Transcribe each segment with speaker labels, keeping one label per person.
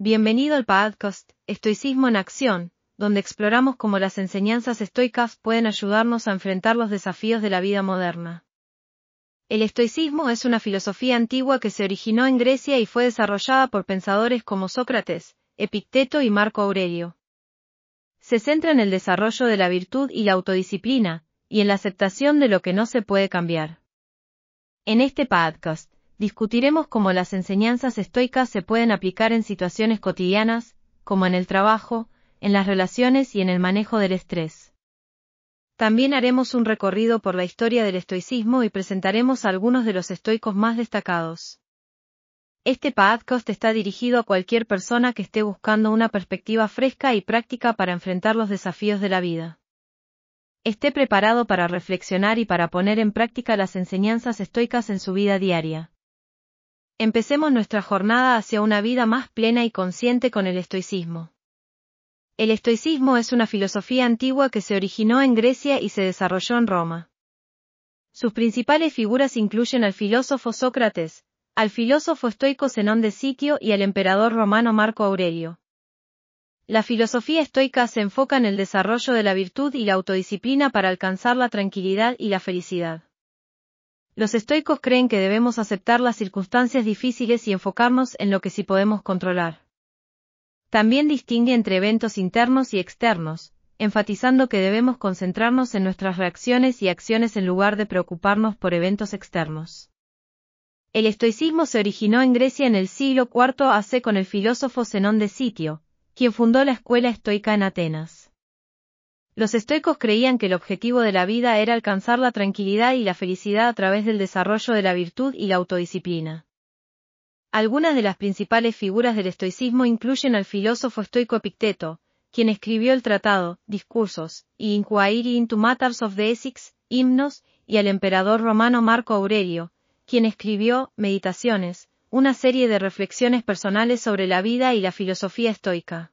Speaker 1: Bienvenido al podcast Estoicismo en Acción, donde exploramos cómo las enseñanzas estoicas pueden ayudarnos a enfrentar los desafíos de la vida moderna. El estoicismo es una filosofía antigua que se originó en Grecia y fue desarrollada por pensadores como Sócrates, Epicteto y Marco Aurelio. Se centra en el desarrollo de la virtud y la autodisciplina, y en la aceptación de lo que no se puede cambiar. En este podcast, discutiremos cómo las enseñanzas estoicas se pueden aplicar en situaciones cotidianas, como en el trabajo, en las relaciones y en el manejo del estrés. También haremos un recorrido por la historia del estoicismo y presentaremos a algunos de los estoicos más destacados. Este podcast está dirigido a cualquier persona que esté buscando una perspectiva fresca y práctica para enfrentar los desafíos de la vida. Esté preparado para reflexionar y para poner en práctica las enseñanzas estoicas en su vida diaria. Empecemos nuestra jornada hacia una vida más plena y consciente con el estoicismo. El estoicismo es una filosofía antigua que se originó en Grecia y se desarrolló en Roma. Sus principales figuras incluyen al filósofo Sócrates, al filósofo estoico Zenón de Sitio y al emperador romano Marco Aurelio. La filosofía estoica se enfoca en el desarrollo de la virtud y la autodisciplina para alcanzar la tranquilidad y la felicidad. Los estoicos creen que debemos aceptar las circunstancias difíciles y enfocarnos en lo que sí podemos controlar. También distingue entre eventos internos y externos, enfatizando que debemos concentrarnos en nuestras reacciones y acciones en lugar de preocuparnos por eventos externos. El estoicismo se originó en Grecia en el siglo IV AC con el filósofo Zenón de Sitio, quien fundó la escuela estoica en Atenas. Los estoicos creían que el objetivo de la vida era alcanzar la tranquilidad y la felicidad a través del desarrollo de la virtud y la autodisciplina. Algunas de las principales figuras del estoicismo incluyen al filósofo estoico Epicteto, quien escribió el tratado, Discursos, y Inquiry into Matters of the Ethics, Himnos, y al emperador romano Marco Aurelio, quien escribió Meditaciones, una serie de reflexiones personales sobre la vida y la filosofía estoica.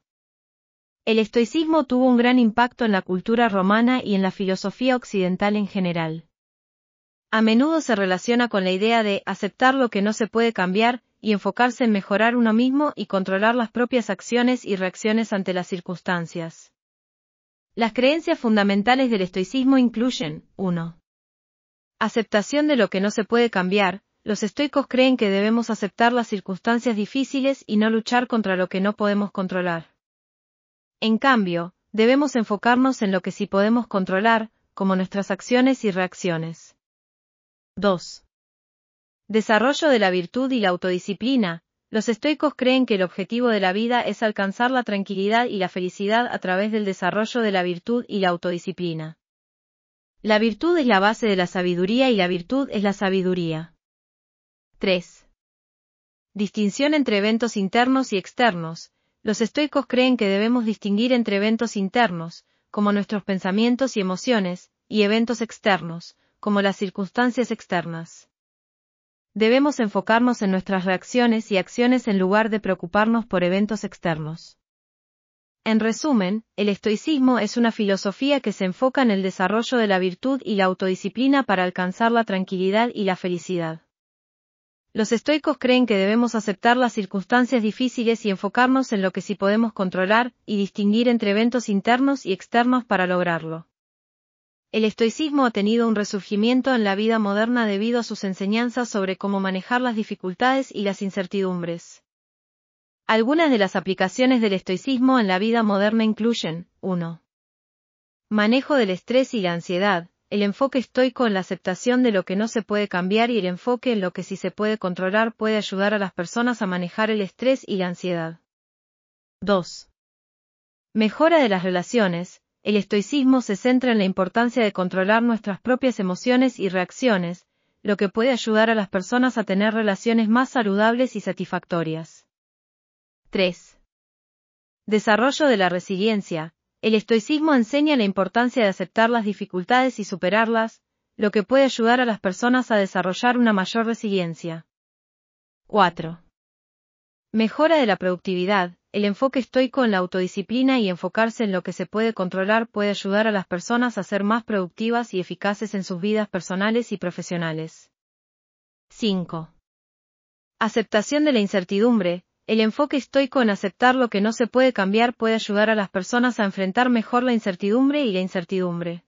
Speaker 1: El estoicismo tuvo un gran impacto en la cultura romana y en la filosofía occidental en general. A menudo se relaciona con la idea de aceptar lo que no se puede cambiar y enfocarse en mejorar uno mismo y controlar las propias acciones y reacciones ante las circunstancias. Las creencias fundamentales del estoicismo incluyen 1. Aceptación de lo que no se puede cambiar. Los estoicos creen que debemos aceptar las circunstancias difíciles y no luchar contra lo que no podemos controlar. En cambio, debemos enfocarnos en lo que sí podemos controlar, como nuestras acciones y reacciones. 2. Desarrollo de la virtud y la autodisciplina. Los estoicos creen que el objetivo de la vida es alcanzar la tranquilidad y la felicidad a través del desarrollo de la virtud y la autodisciplina. La virtud es la base de la sabiduría y la virtud es la sabiduría. 3. Distinción entre eventos internos y externos. Los estoicos creen que debemos distinguir entre eventos internos, como nuestros pensamientos y emociones, y eventos externos, como las circunstancias externas. Debemos enfocarnos en nuestras reacciones y acciones en lugar de preocuparnos por eventos externos. En resumen, el estoicismo es una filosofía que se enfoca en el desarrollo de la virtud y la autodisciplina para alcanzar la tranquilidad y la felicidad. Los estoicos creen que debemos aceptar las circunstancias difíciles y enfocarnos en lo que sí podemos controlar, y distinguir entre eventos internos y externos para lograrlo. El estoicismo ha tenido un resurgimiento en la vida moderna debido a sus enseñanzas sobre cómo manejar las dificultades y las incertidumbres. Algunas de las aplicaciones del estoicismo en la vida moderna incluyen 1. Manejo del estrés y la ansiedad, el enfoque estoico en la aceptación de lo que no se puede cambiar y el enfoque en lo que sí se puede controlar puede ayudar a las personas a manejar el estrés y la ansiedad. 2. Mejora de las relaciones. El estoicismo se centra en la importancia de controlar nuestras propias emociones y reacciones, lo que puede ayudar a las personas a tener relaciones más saludables y satisfactorias. 3. Desarrollo de la resiliencia. El estoicismo enseña la importancia de aceptar las dificultades y superarlas, lo que puede ayudar a las personas a desarrollar una mayor resiliencia. 4. Mejora de la productividad. El enfoque estoico en la autodisciplina y enfocarse en lo que se puede controlar puede ayudar a las personas a ser más productivas y eficaces en sus vidas personales y profesionales. 5. Aceptación de la incertidumbre El enfoque estoico en aceptar lo que no se puede cambiar puede ayudar a las personas a enfrentar mejor la incertidumbre y la incertidumbre.